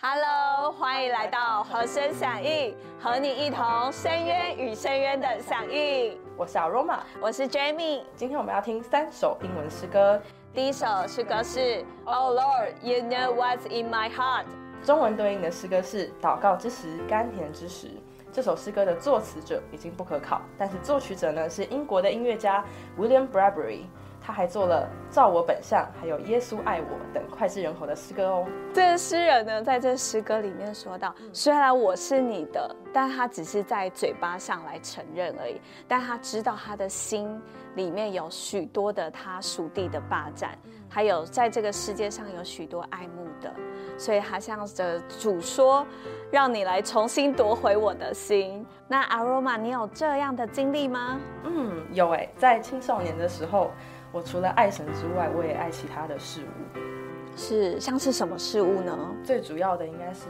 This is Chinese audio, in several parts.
Hello，欢迎来到和声响应，和你一同深渊与深渊的响应。我是 Aroma，我是 Jamie。今天我们要听三首英文诗歌。第一首诗歌是 Oh Lord, You Know What's in My Heart。中文对应的诗歌是祷告之时，甘甜之时。这首诗歌的作词者已经不可考，但是作曲者呢是英国的音乐家 William Bradbury。他还做了《照我本相》还有《耶稣爱我》等脍炙人口的诗歌哦。这个诗人呢，在这诗歌里面说到，虽然我是你的，但他只是在嘴巴上来承认而已。但他知道他的心里面有许多的他属地的霸占，还有在这个世界上有许多爱慕的，所以他向着主说：“让你来重新夺回我的心。”那 Aroma，你有这样的经历吗？嗯，有哎，在青少年的时候。我除了爱神之外，我也爱其他的事物，是像是什么事物呢？最主要的应该是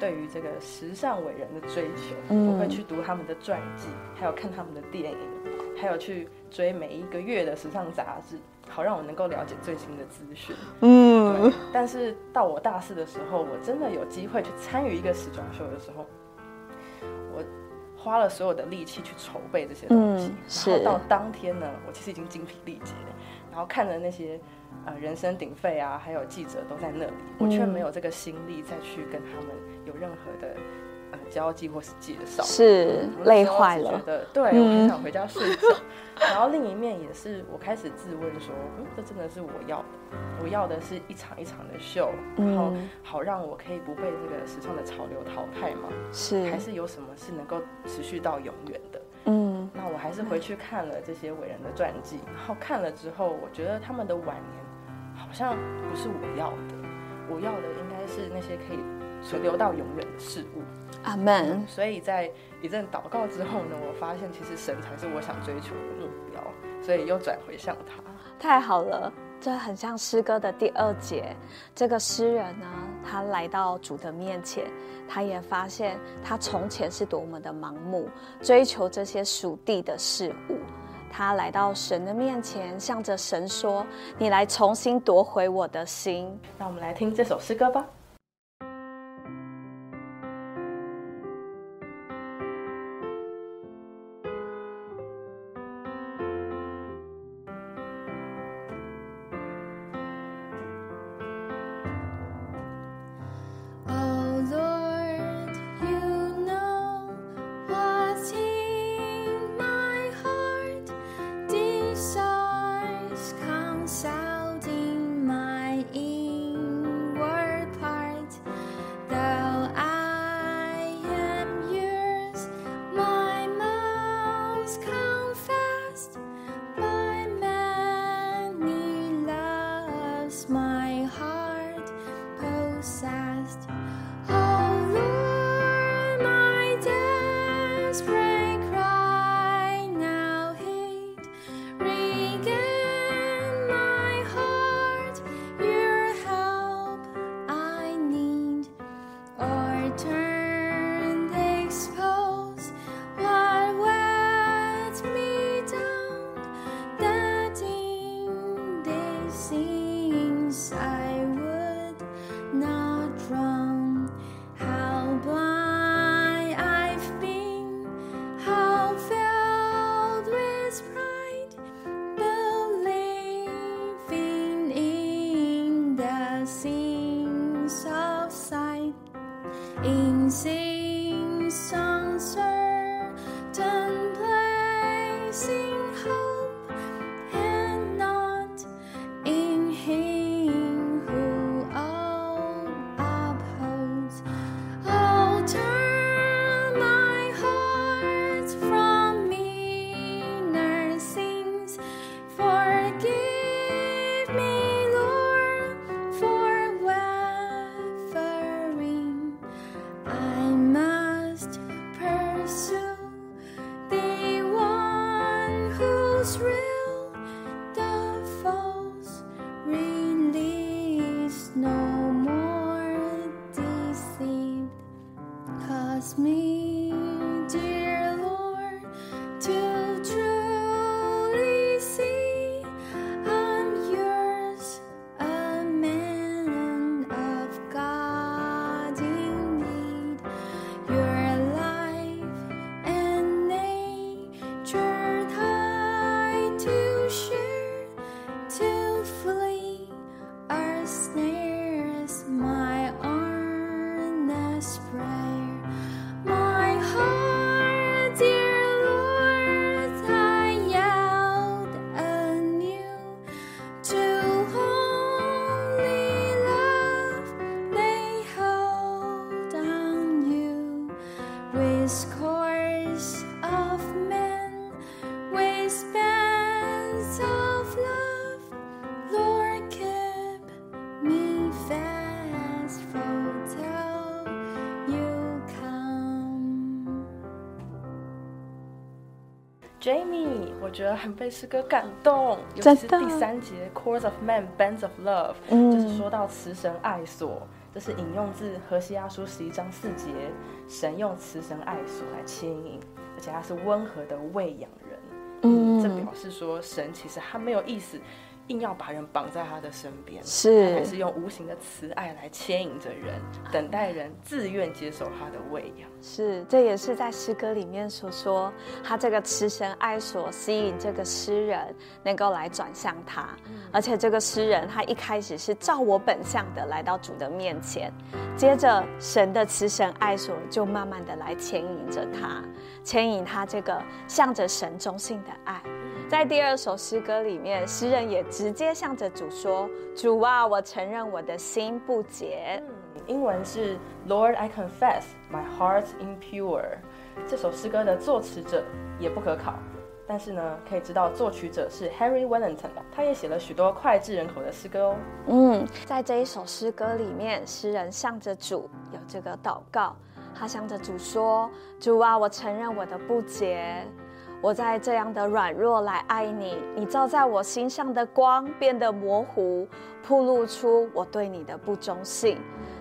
对于这个时尚伟人的追求，我会去读他们的传记，还有看他们的电影，还有去追每一个月的时尚杂志，好让我能够了解最新的资讯。嗯，但是到我大四的时候，我真的有机会去参与一个时装秀的时候，我。花了所有的力气去筹备这些东西，然后到当天呢，我其实已经精疲力竭，然后看着那些呃人声鼎沸啊，还有记者都在那里，我却没有这个心力再去跟他们有任何的。交际或是介绍，是累坏了。觉得对我很想回家睡觉。然后另一面也是，我开始自问说：，嗯，这真的是我要的？我要的是一场一场的秀，然后好让我可以不被这个时尚的潮流淘汰吗？是，还是有什么是能够持续到永远的？嗯，那我还是回去看了这些伟人的传记，然后看了之后，我觉得他们的晚年好像不是我要的，我要的应该是那些可以存留到永远的事物。阿门。所以在一阵祷告之后呢，我发现其实神才是我想追求的目标，所以又转回向他。太好了，这很像诗歌的第二节。这个诗人呢，他来到主的面前，他也发现他从前是多么的盲目，追求这些属地的事物。他来到神的面前，向着神说：“你来重新夺回我的心。”让我们来听这首诗歌吧。insane. Jamie，我觉得很被诗歌感动，尤其是第三节 Chords of Man, Bands of Love，、嗯。就是说到慈神爱所，这是引用自荷西阿书十一章四节，神用慈神爱所来牵引，而且他是温和的喂养人，嗯。这表示说神其实他没有意思。硬要把人绑在他的身边，是他还是用无形的慈爱来牵引着人，等待人自愿接受他的喂养。是，这也是在诗歌里面所说，他这个慈神爱所吸引这个诗人能够来转向他，而且这个诗人他一开始是照我本相的来到主的面前，接着神的慈神爱所就慢慢的来牵引着他，牵引他这个向着神中性的爱。在第二首诗歌里面，诗人也直接向着主说：“主啊，我承认我的心不洁。”英文是 Lord, I confess my heart's impure。这首诗歌的作词者也不可考，但是呢，可以知道作曲者是 Henry Wellington，他也写了许多脍炙人口的诗歌哦。嗯，在这一首诗歌里面，诗人向着主有这个祷告，他向着主说：“主啊，我承认我的不洁，我在这样的软弱来爱你，你照在我心上的光变得模糊，暴露出我对你的不忠信。”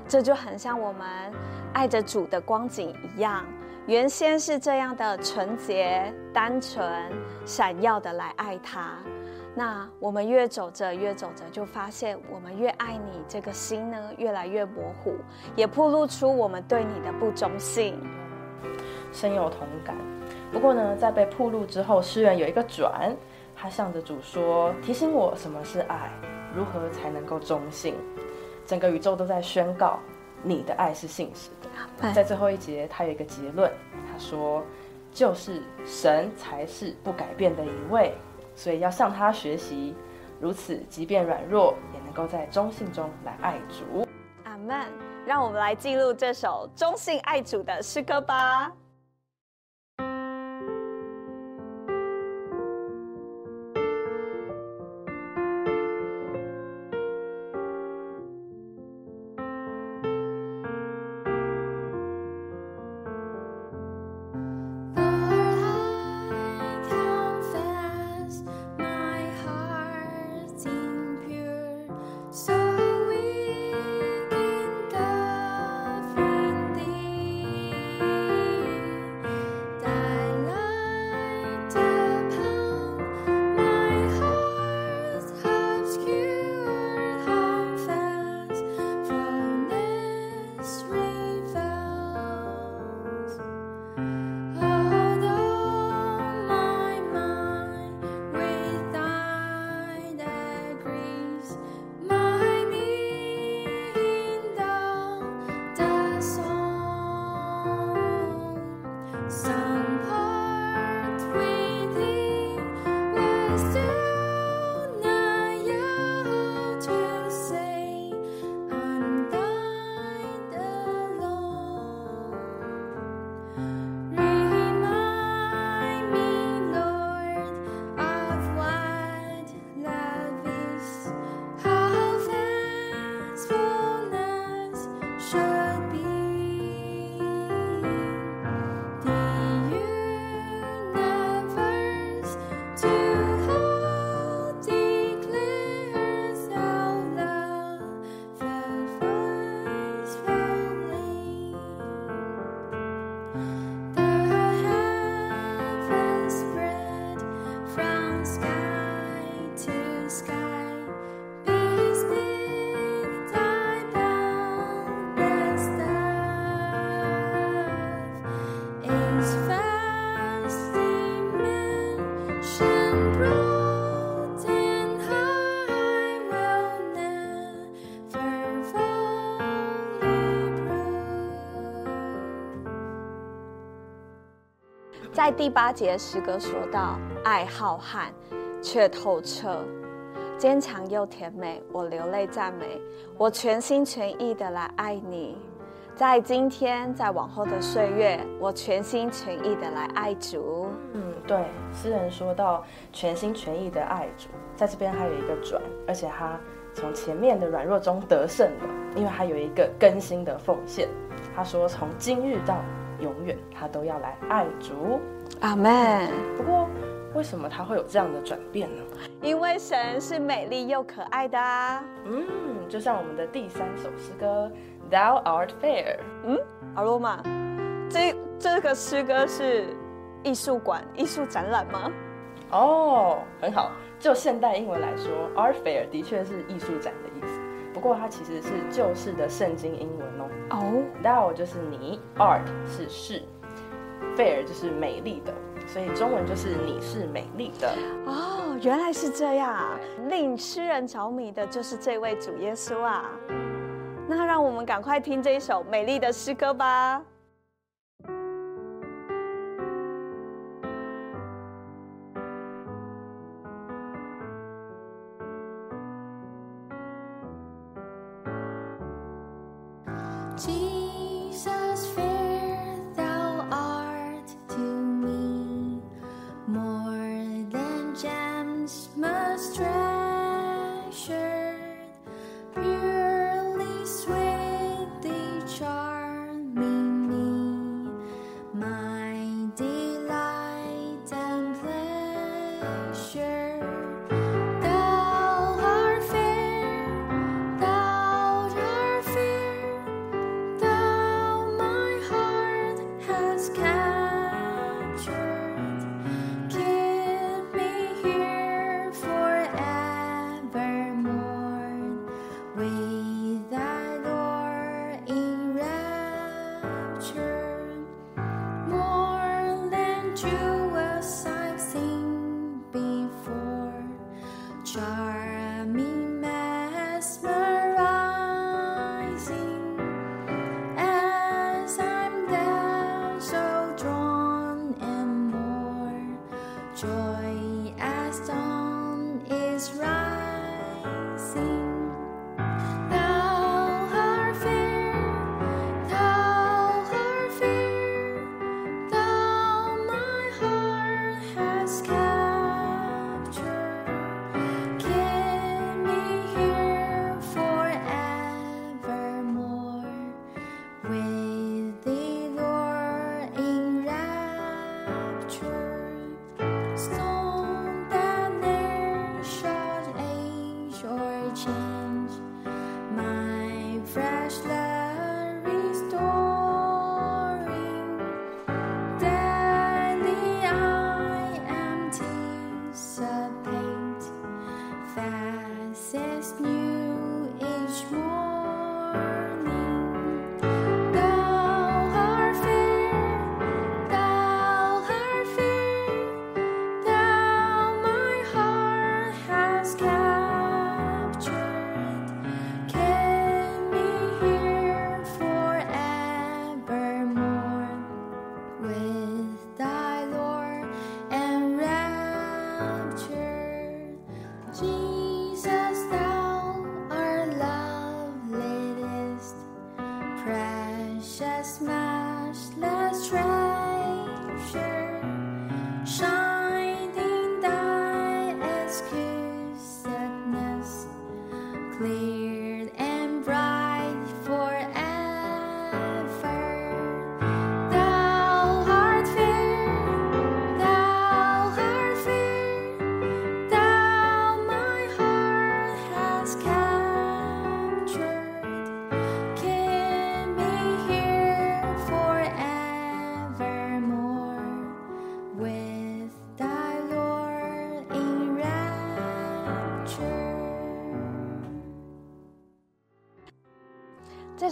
这就很像我们爱着主的光景一样，原先是这样的纯洁、单纯、闪耀的来爱他。那我们越走着越走着，就发现我们越爱你，这个心呢越来越模糊，也暴露出我们对你的不忠信。深有同感。不过呢，在被铺路之后，诗人有一个转，他向着主说：“提醒我什么是爱，如何才能够忠信。”整个宇宙都在宣告你的爱是信实的。在最后一节，他有一个结论，他说：“就是神才是不改变的一位，所以要向他学习，如此即便软弱，也能够在忠信中来爱主。”阿门。让我们来记录这首忠信爱主的诗歌吧。在第八节诗歌说到：“爱浩瀚，却透彻，坚强又甜美。我流泪赞美，我全心全意的来爱你。在今天，在往后的岁月，我全心全意的来爱主。嗯，对，诗人说到全心全意的爱主，在这边还有一个转，而且他从前面的软弱中得胜了，因为他有一个更新的奉献。他说从今日到永远，他都要来爱主。阿门。不过，为什么他会有这样的转变呢？因为神是美丽又可爱的啊。嗯，就像我们的第三首诗歌《Thou Art Fair》。嗯，阿罗玛，这这个诗歌是艺术馆艺术展览吗？哦，很好。就现代英文来说，Art Fair 的确是艺术展的意思。不过它其实是旧式的圣经英文哦。哦，Thou 就是你，Art 是贝尔就是美丽的，所以中文就是你是美丽的。哦，原来是这样！令诗人着迷的就是这位主耶稣啊。那让我们赶快听这一首美丽的诗歌吧。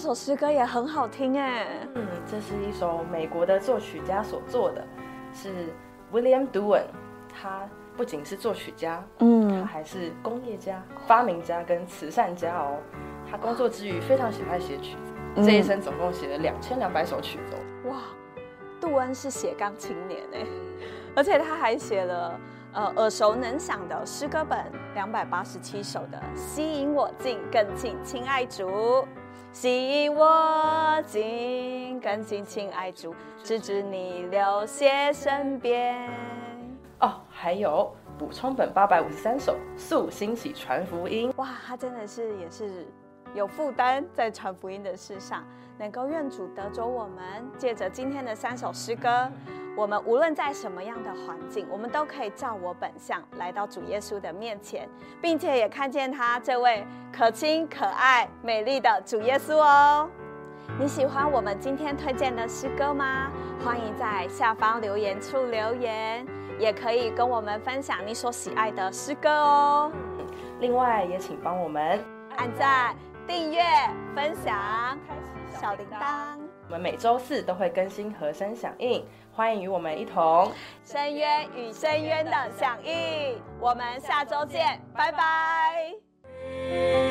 首诗歌也很好听哎。嗯，这是一首美国的作曲家所做的，是 William Duan。他不仅是作曲家，嗯他嗯，还是工业家、发明家跟慈善家哦。他工作之余非常喜欢写曲子，嗯这一生总共写了两千两百首曲子哦。哇，杜恩是写钢琴年哎，而且他还写了呃耳熟能详的诗歌本两百八十七首的《吸引我进更近亲爱主》，吸引我进更近亲爱主，直至你流血身边。哦，还有补充本八百五十三首《素兴起传福音》。哇，他真的是也是有负担在传福音的事上，能够愿主得着我们，借着今天的三首诗歌，我们无论在什么样的环境，我们都可以照我本相来到主耶稣的面前，并且也看见他这位可亲、可爱、美丽的主耶稣哦。你喜欢我们今天推荐的诗歌吗？欢迎在下方留言处留言，也可以跟我们分享你所喜爱的诗歌哦。另外，也请帮我们按赞、订阅、分享、小铃铛。我们每周四都会更新和声响应，欢迎与我们一同。深渊与深渊的响应，我们下周见，拜拜。